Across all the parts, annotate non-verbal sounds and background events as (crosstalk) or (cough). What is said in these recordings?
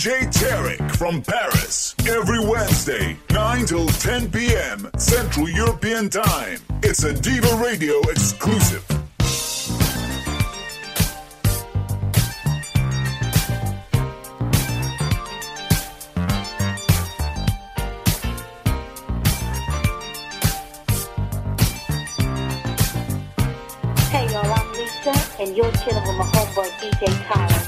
DJ Tarek from Paris. Every Wednesday, 9 till 10 p.m. Central European Time. It's a Diva Radio exclusive. Hey y'all, I'm Lisa, and you're chilling with my homeboy DJ Tyler.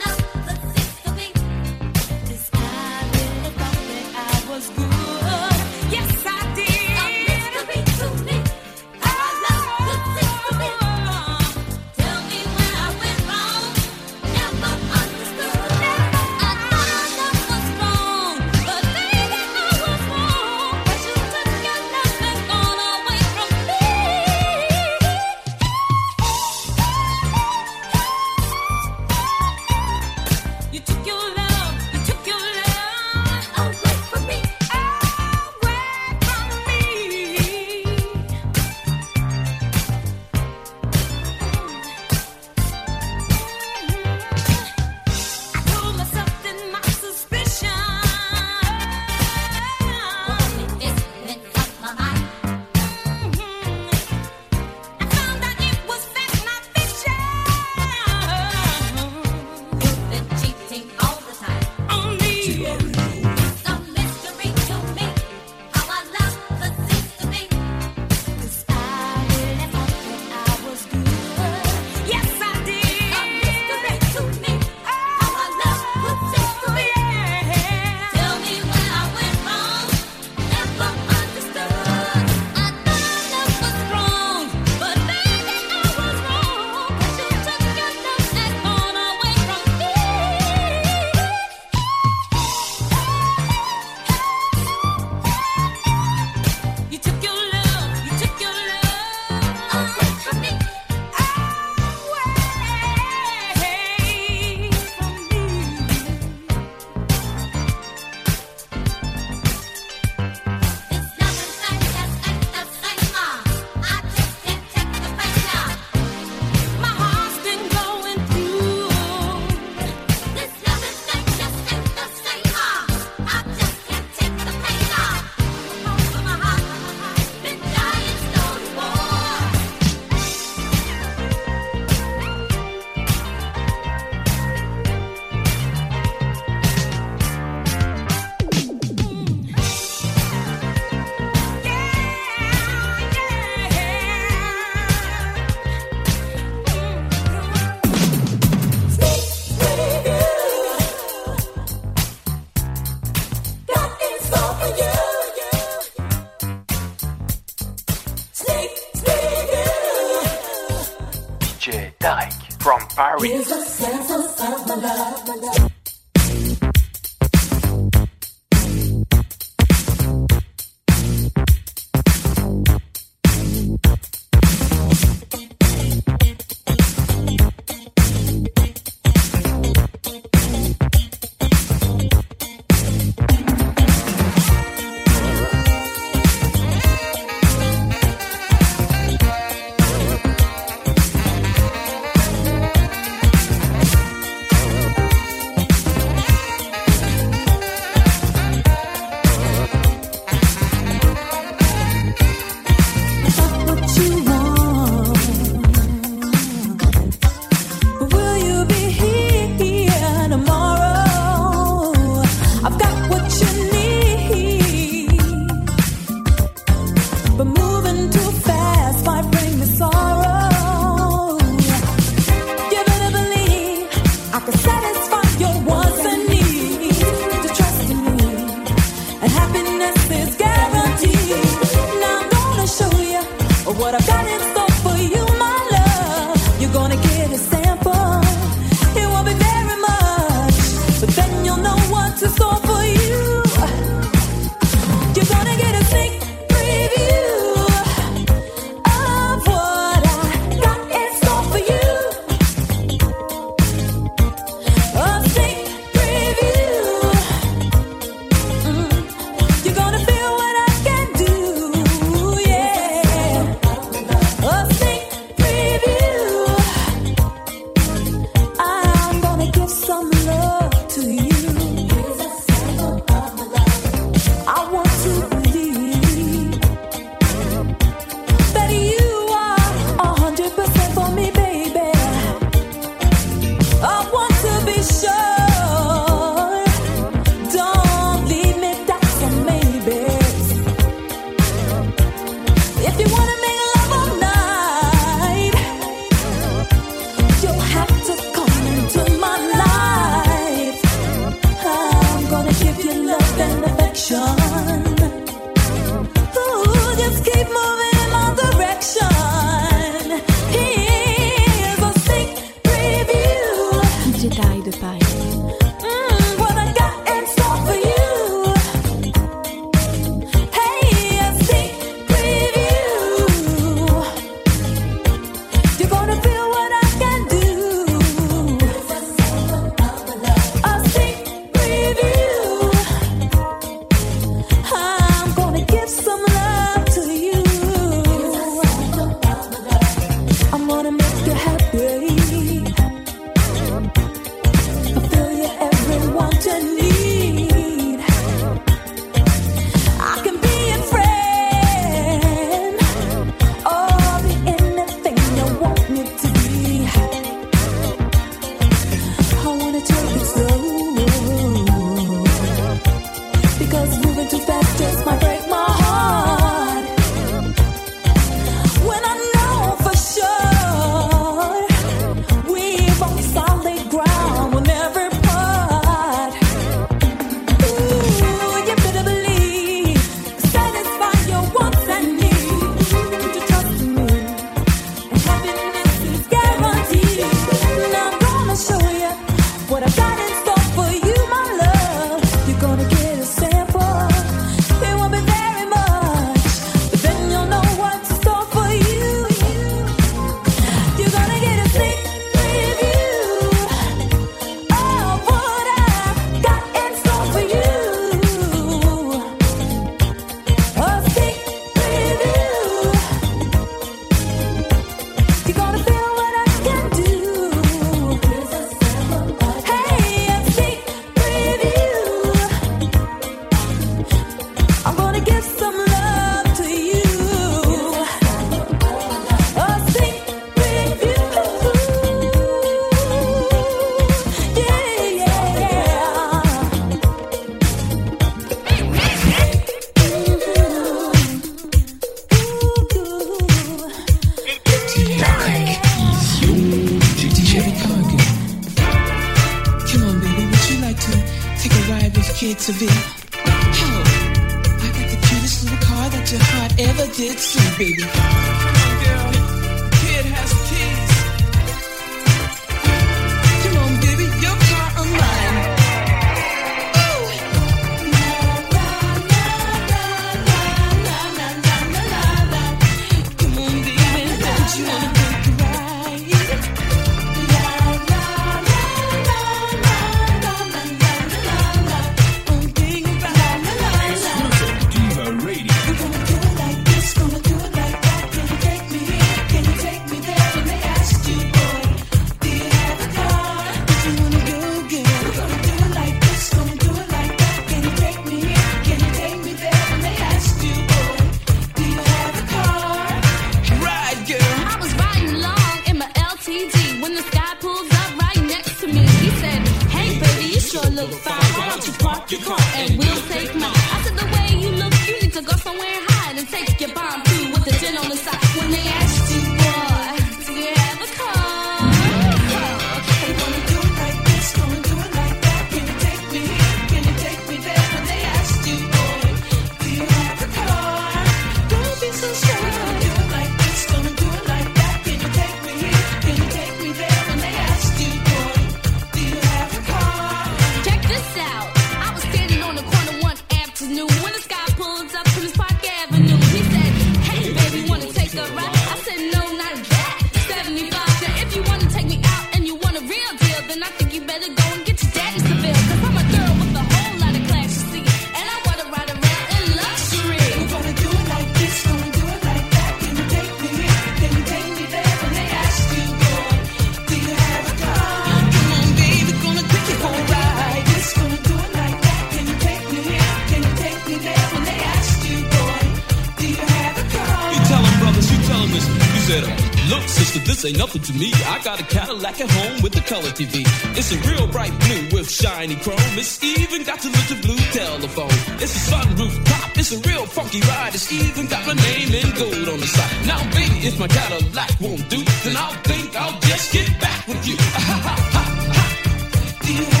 Say nothing to me. I got a Cadillac at home with the color TV. It's a real bright blue with shiny chrome. It's even got a little blue telephone. It's a sunroof top. It's a real funky ride. It's even got my name in gold on the side. Now, baby, if my Cadillac won't do, then I'll think I'll just get back with you. (laughs) Do you have a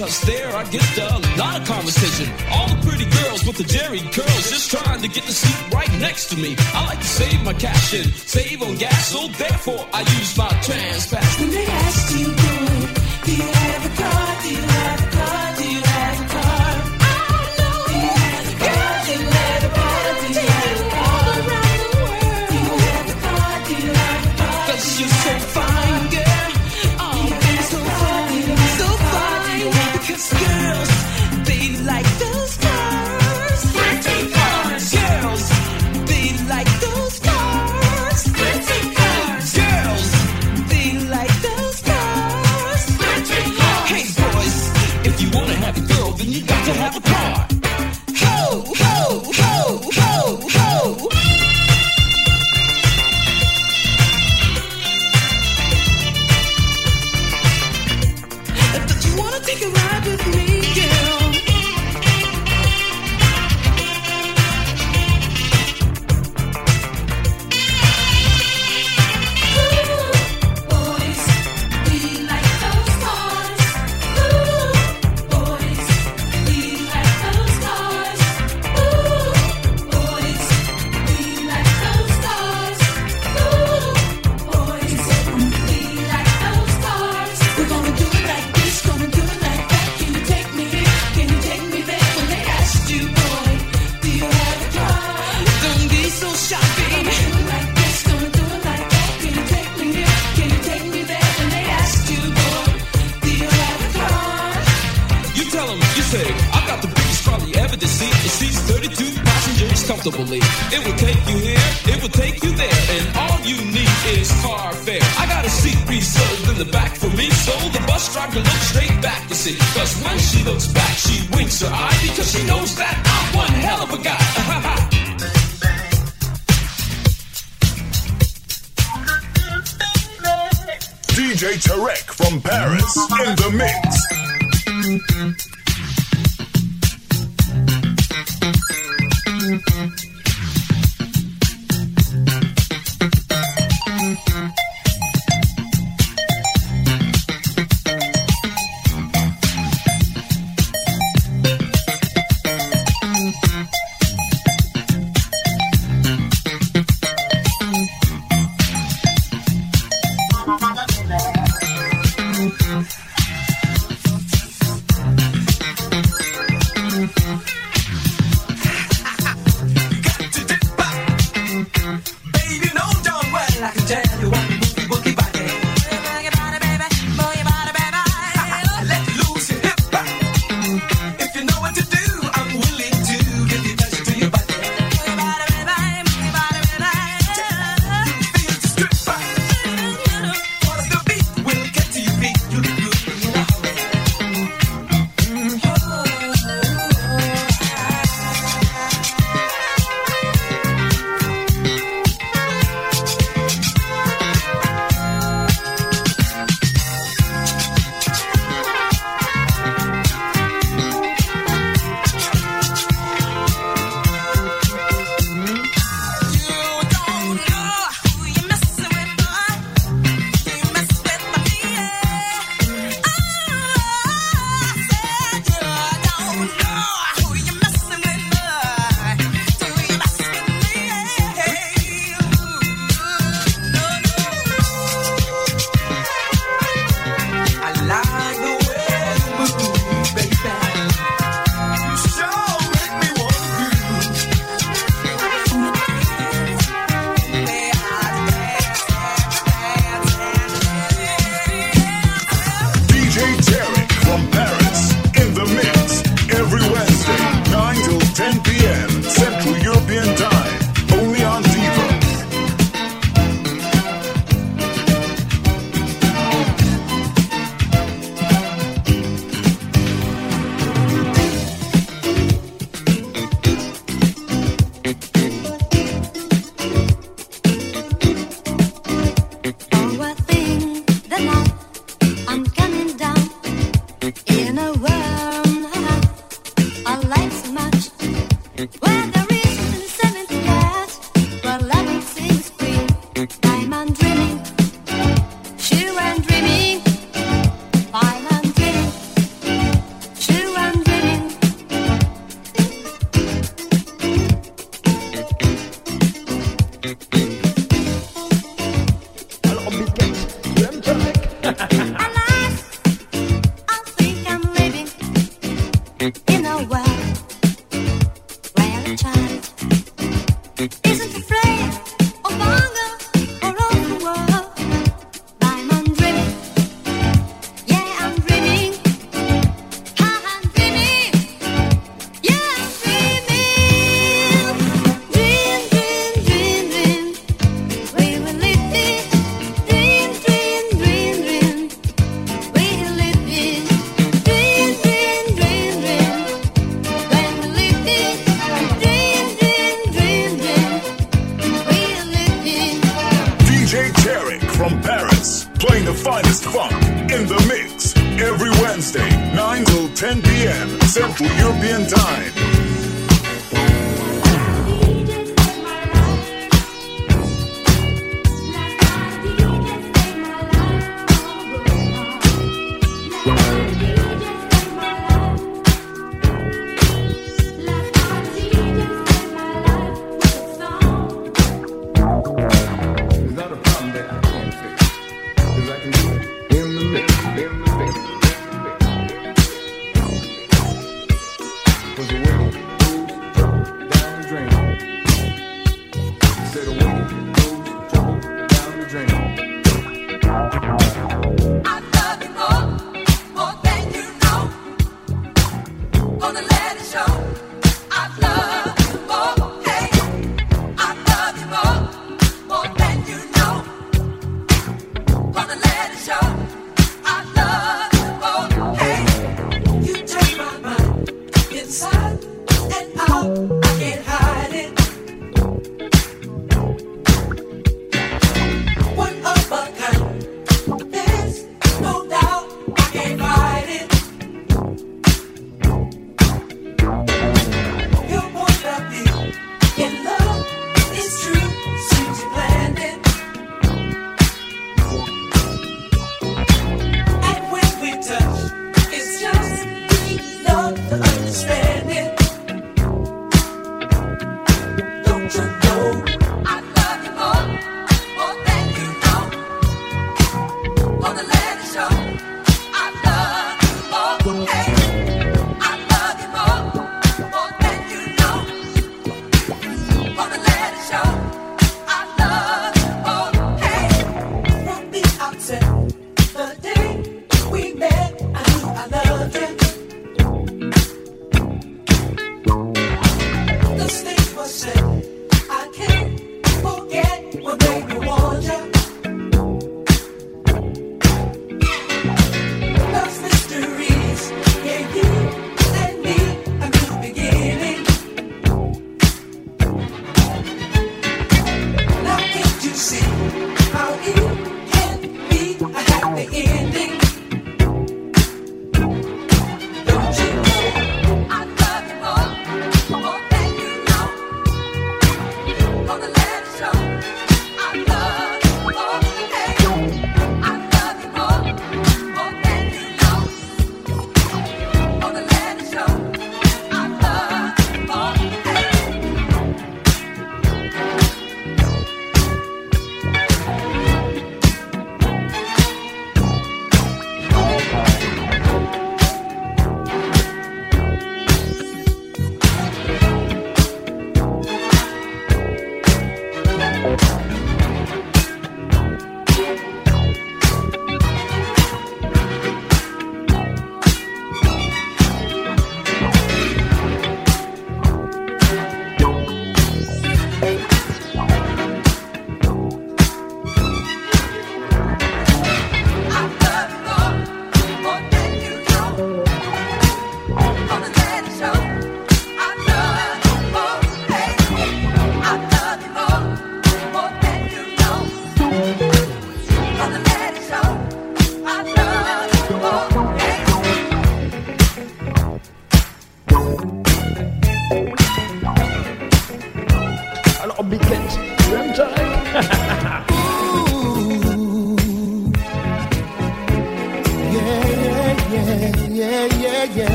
Cause there, I get a lot of conversation. All the pretty girls with the Jheri curls just trying to get the seat right next to me. I like to save my cash and save on gas, so therefore I use my trans pass. When they ask you wanna have a girl, then you got to have a car. Ho, ho, ho! comfortably. It will take you here, it will take you there, and all you need is car fare. I got a seat reserved in the back for me, so the bus driver looks straight back to see. Cause when she looks back, she winks her eye because she knows that I'm one hell of a guy. (laughs) DJ Tarek from Paris in the mix.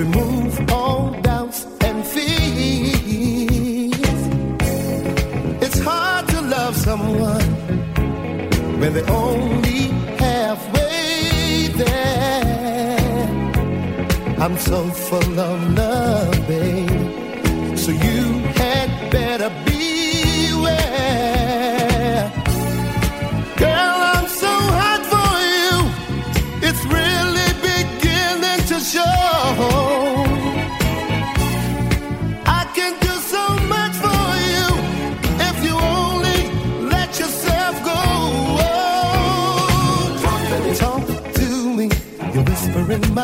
remove all doubts and fears. It's hard to love someone when they're only halfway there. I'm so full of love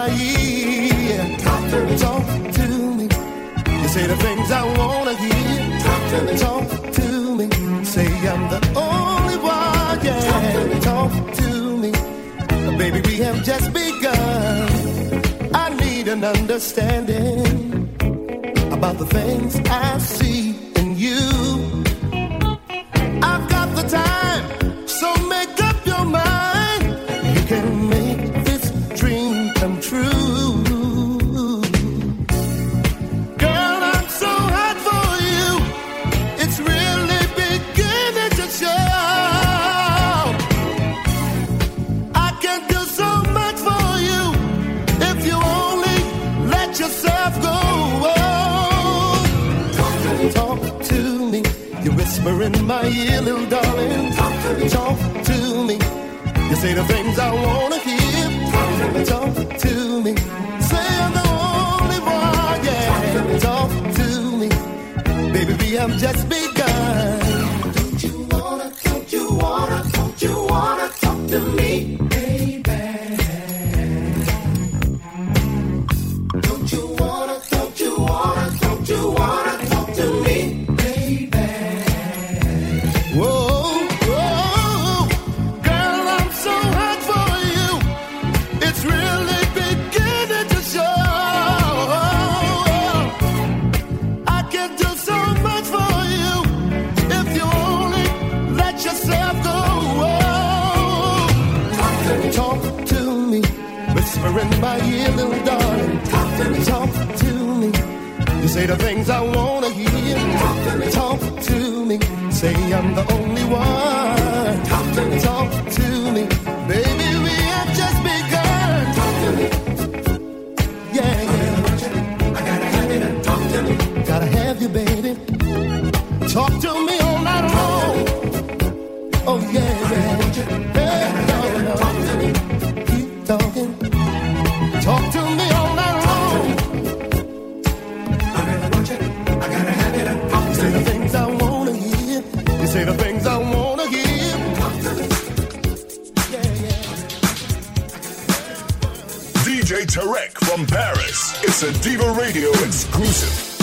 my ear. Talk to me, talk to me. You say the things I wanna hear. Talk to me, talk to me. Say I'm the only one, yeah. Talk to me, baby. We have just begun. I need an understanding about the things I see in my ear, little darling. Talk to me. Talk to me. You say the things I wanna hear. Talk to me. Talk to me. Say I'm the only one, yeah. Talk to me. Baby, we have just begun. Don't you wanna, don't you wanna, don't you wanna talk to me, say the things I wanna hear. Talk to me, talk to me. Say I'm the only one. Talk to me, talk to me. Baby, we have just begun. Talk to me. Yeah, yeah. I gotta have it. Talk to me. Gotta have you, baby. Talk to me all night long. Oh yeah, yeah. Tarek from Paris. It's a Diva Radio exclusive.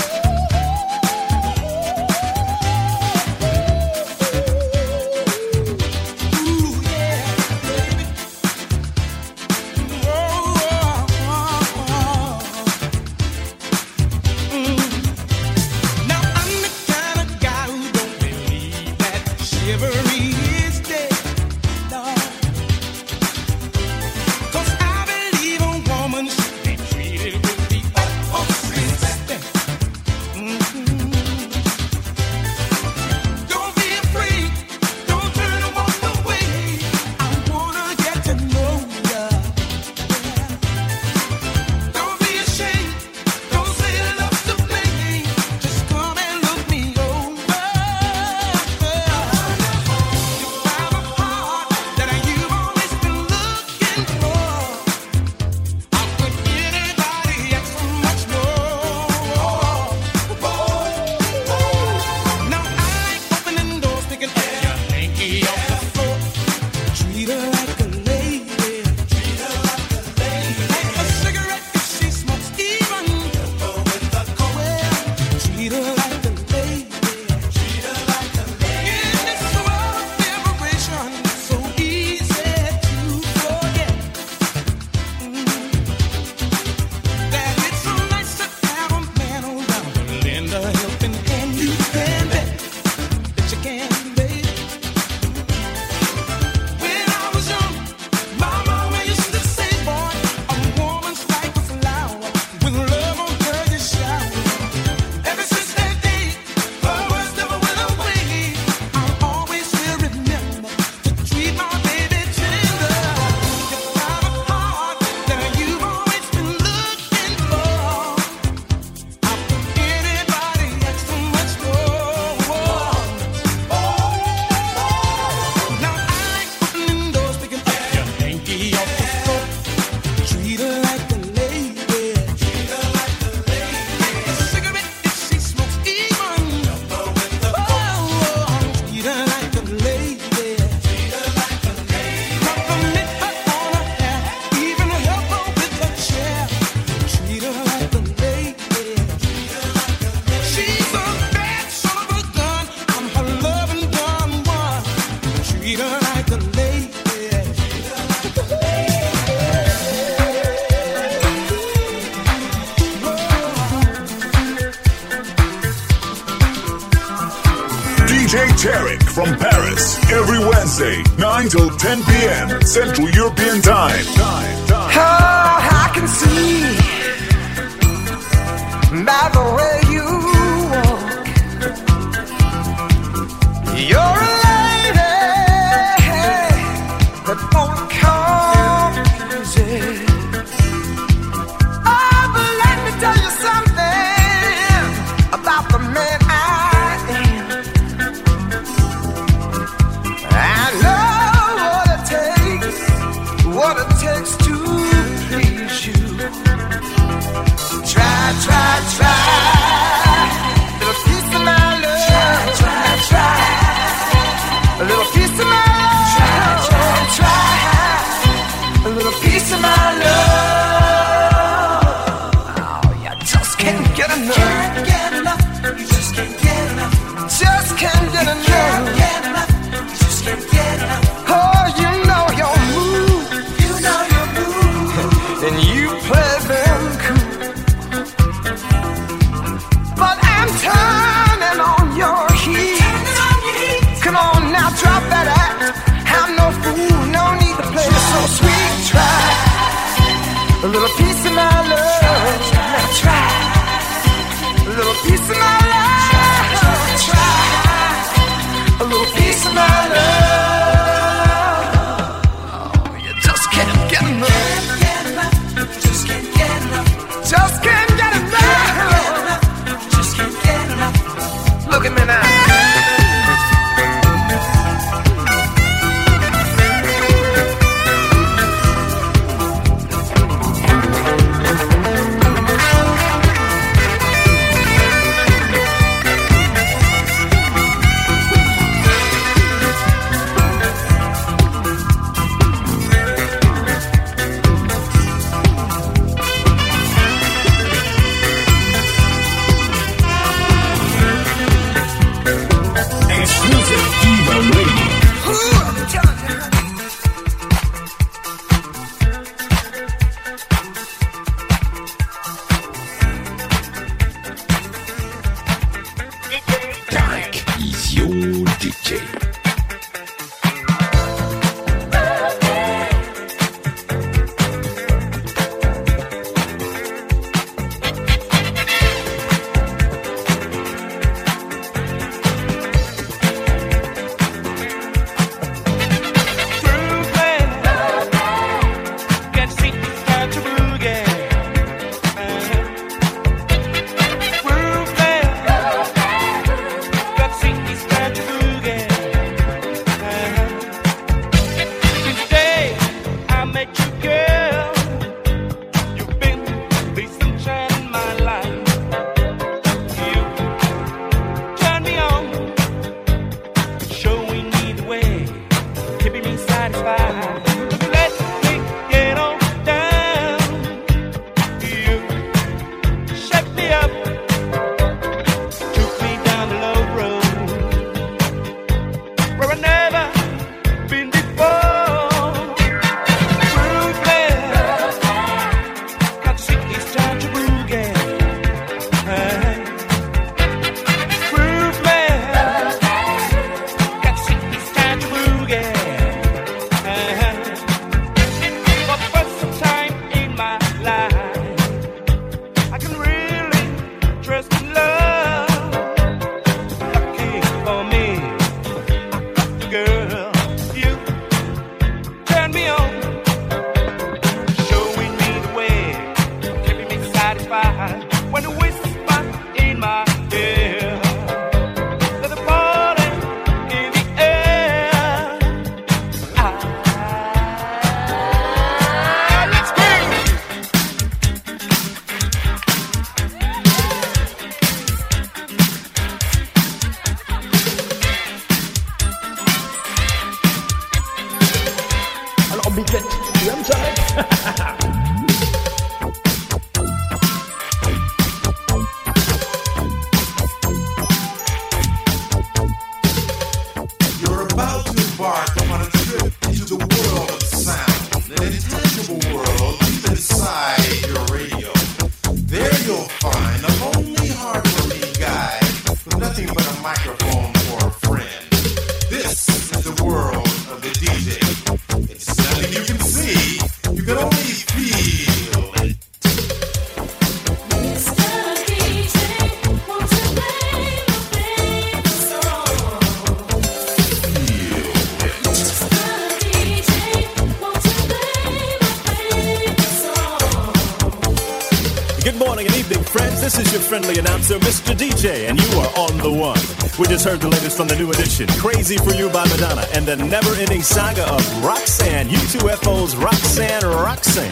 This is your friendly announcer, Mr. DJ, and you are on the one. We just heard the latest from the new edition, Crazy for You by Madonna, and the never ending saga of Roxanne, UTFO's Roxanne Roxanne.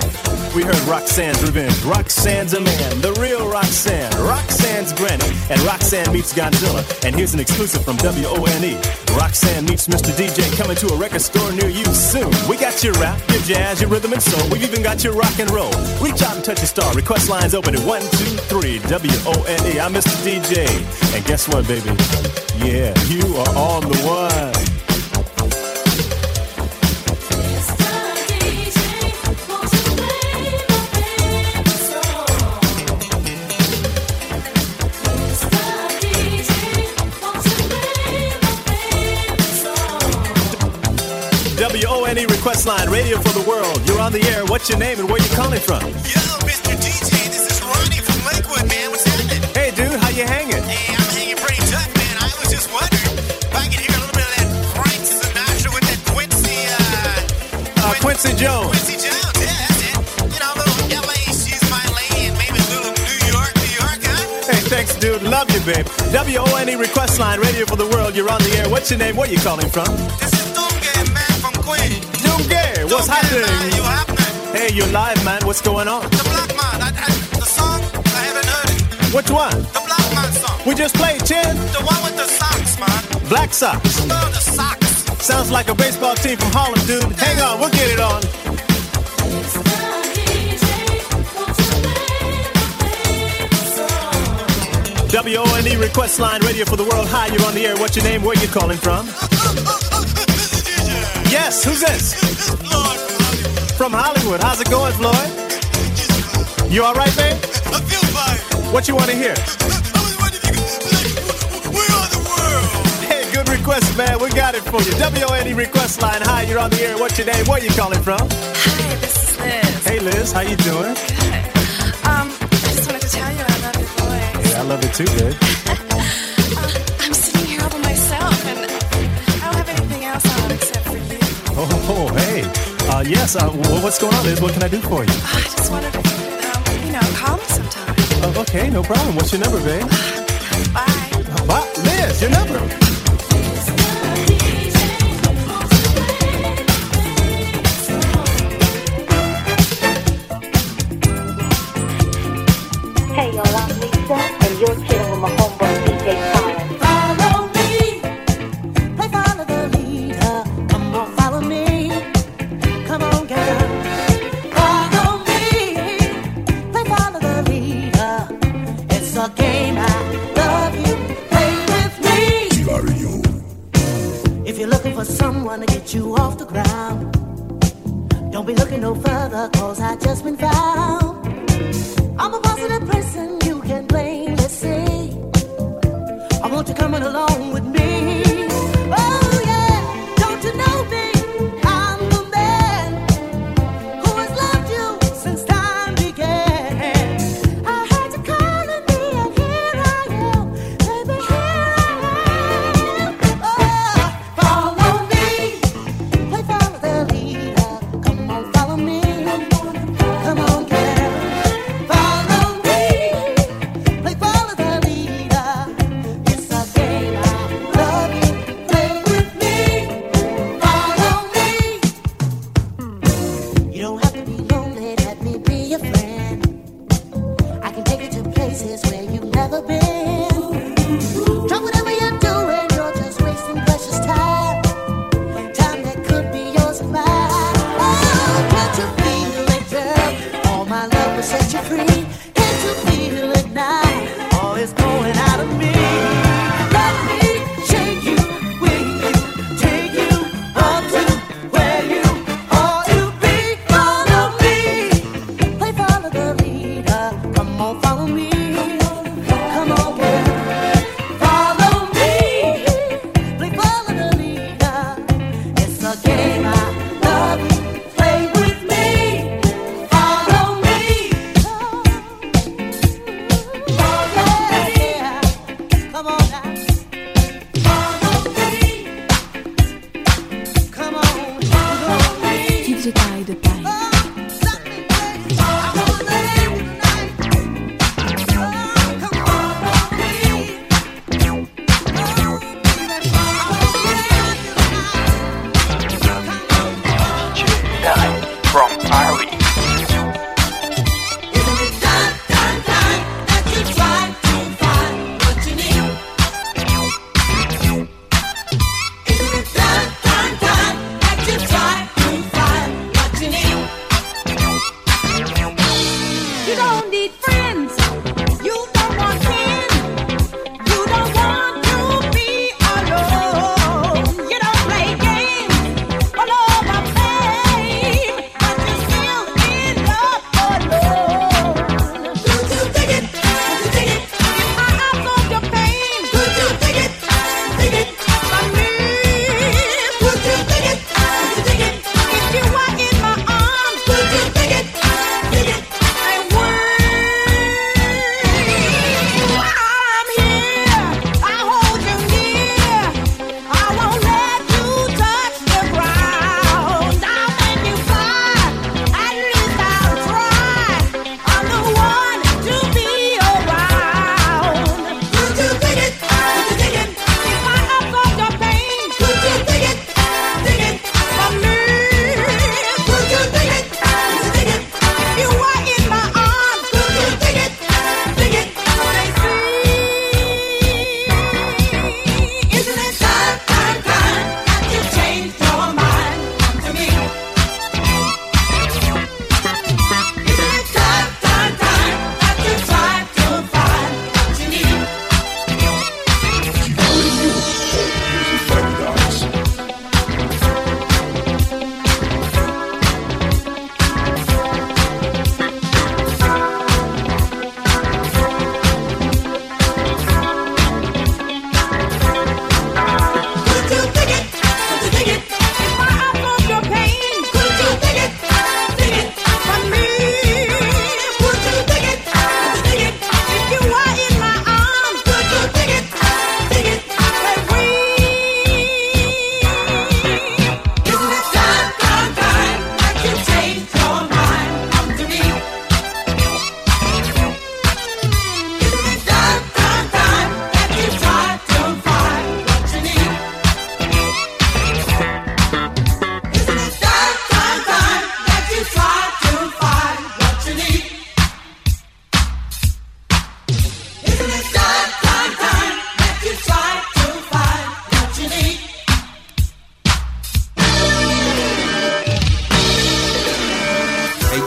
We heard Roxanne's Revenge, Roxanne's a man, the real Roxanne, Roxanne's granny, and Roxanne meets Godzilla. And here's an exclusive from WONE. Roxanne meets Mr. DJ coming to a record store near you soon. We got your rap, your jazz, your rhythm and soul. We've even got your rock and roll. Reach out and touch a star. Request lines open at 123 WONE. I'm Mr. DJ. And guess what, baby? Yeah, you are on the one. WONE request line, radio for the world. You're on the air. What's your name and where you calling from? Quincy Jones. Quincy Jones. Yeah, that's it. You know, little LA, she's my lady, and maybe little New York, New York, huh? Hey, thanks, dude. Love you, babe. WONE E request line, radio for the world. You're on the air. What's your name? Where are you calling from? This is Dunga, man, from Queen. Doomgay. What's Dunga, happening? man, you happening? Hey, you're live, man. What's going on? The Black Man, I, I, the song, I haven't heard it. Which one? The Black Man song. We just played, Chin. The one with the socks, man. Black Sox. Oh, the socks. Sounds like a baseball team from Harlem, dude. Hang on, we'll get it on. WONE E request line, radio for the world. Hi, you're on the air. What's your name? Where you calling from? Yes, who's this? From Hollywood. How's it going, Floyd? You all right, babe? I feel fine. What you want to hear? Request, man. We got it for you. WONE request line. Hi, you're on the air. What's your name? Where you calling from? Hi, this is Liz. Hey, Liz. How you doing? Um, I just wanted to tell you I love your voice. Hey, I love it too, babe. Uh, I'm sitting here all by myself, and I don't have anything else on except for you. Oh, hey. Uh, yes, uh, what's going on, Liz? What can I do for you? I just wondered to, you um, you know, call me sometime. Oh, okay, no problem. What's your number, babe? Bye. Uh, Bye. Liz, your number. For someone to get you off the ground, don't be looking no further, cause I just been found. I'm a positive person you can plainly see. I want you coming along with It's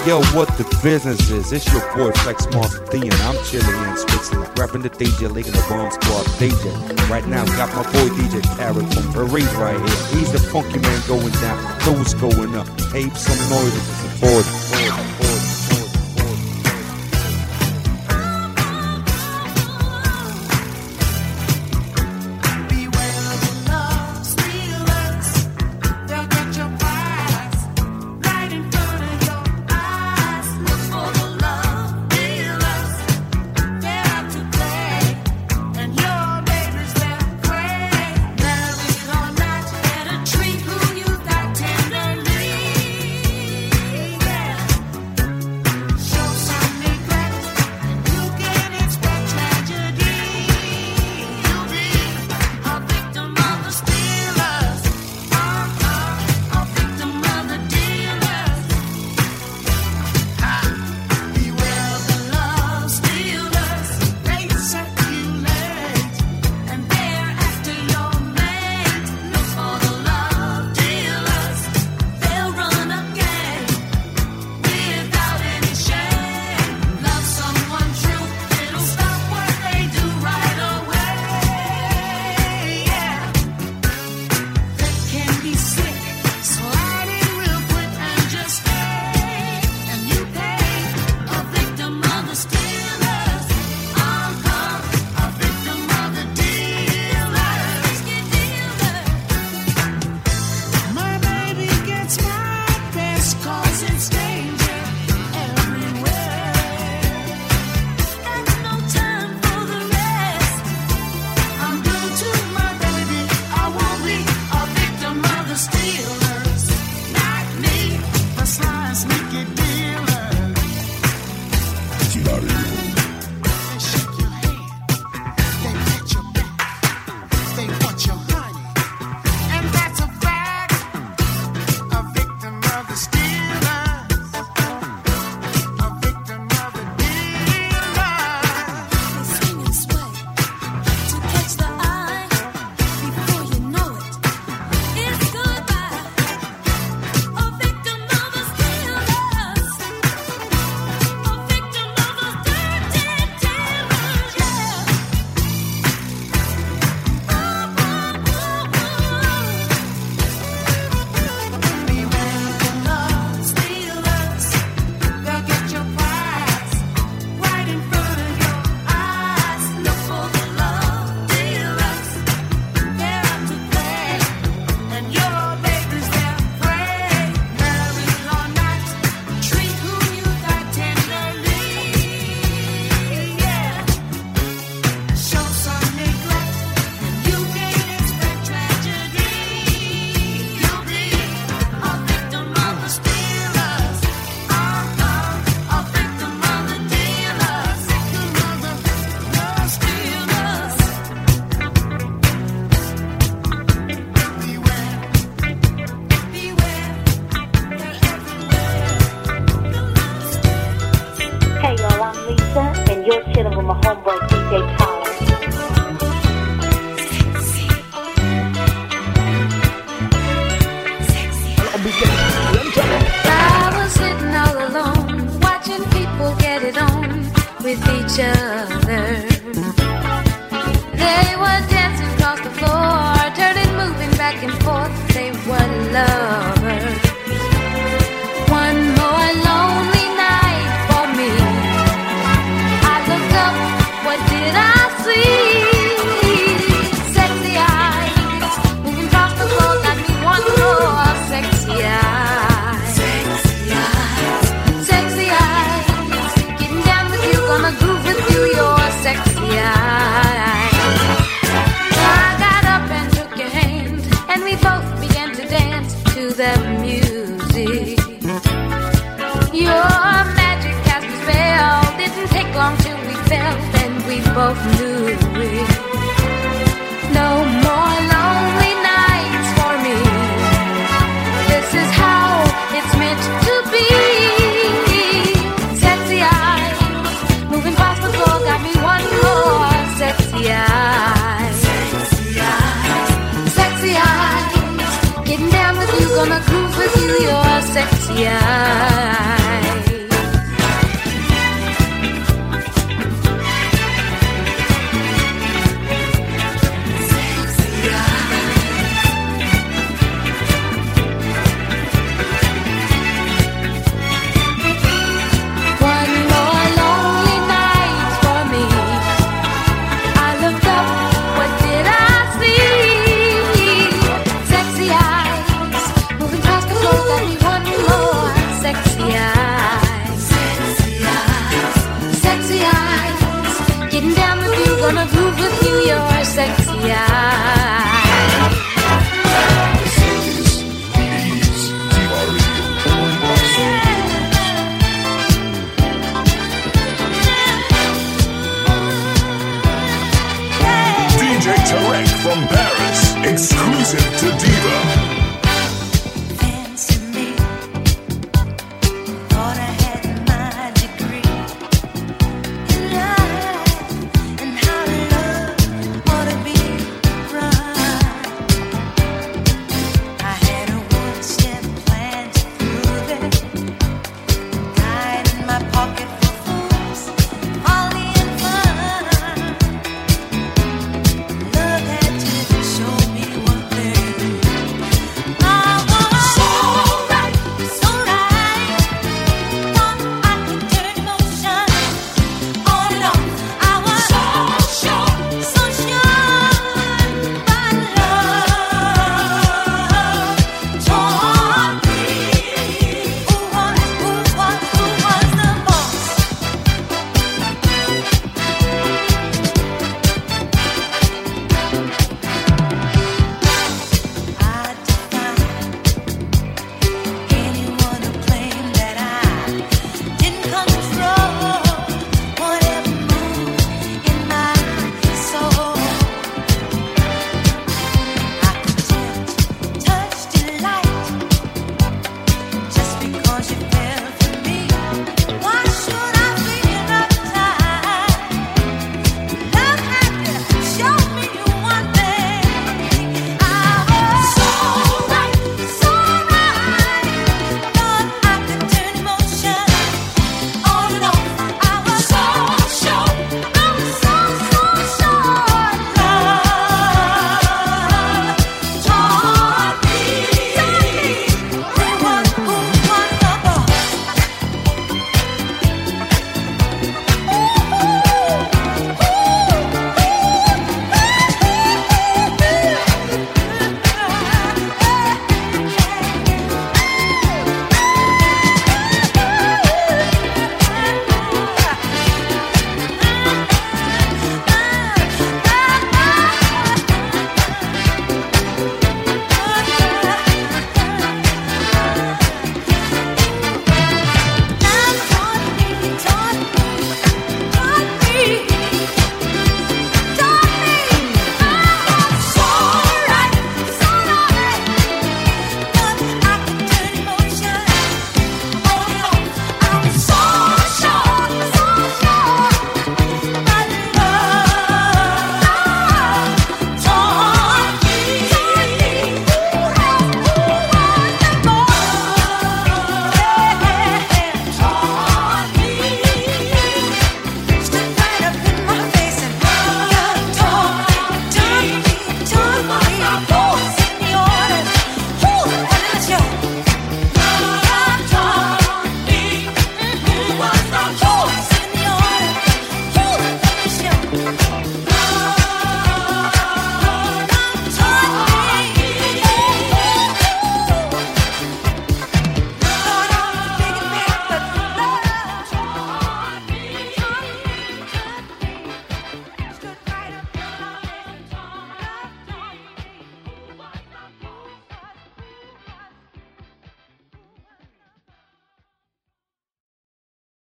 Yo, what the business is? It's your boy Flex Mark D, and I'm chilling in Switzerland, rapping the DJ League and the Bomb Squad DJ. Right now, got my boy DJ Tarek from Paris right here. He's the funky man going down, those going up. Ape some noise, it's important.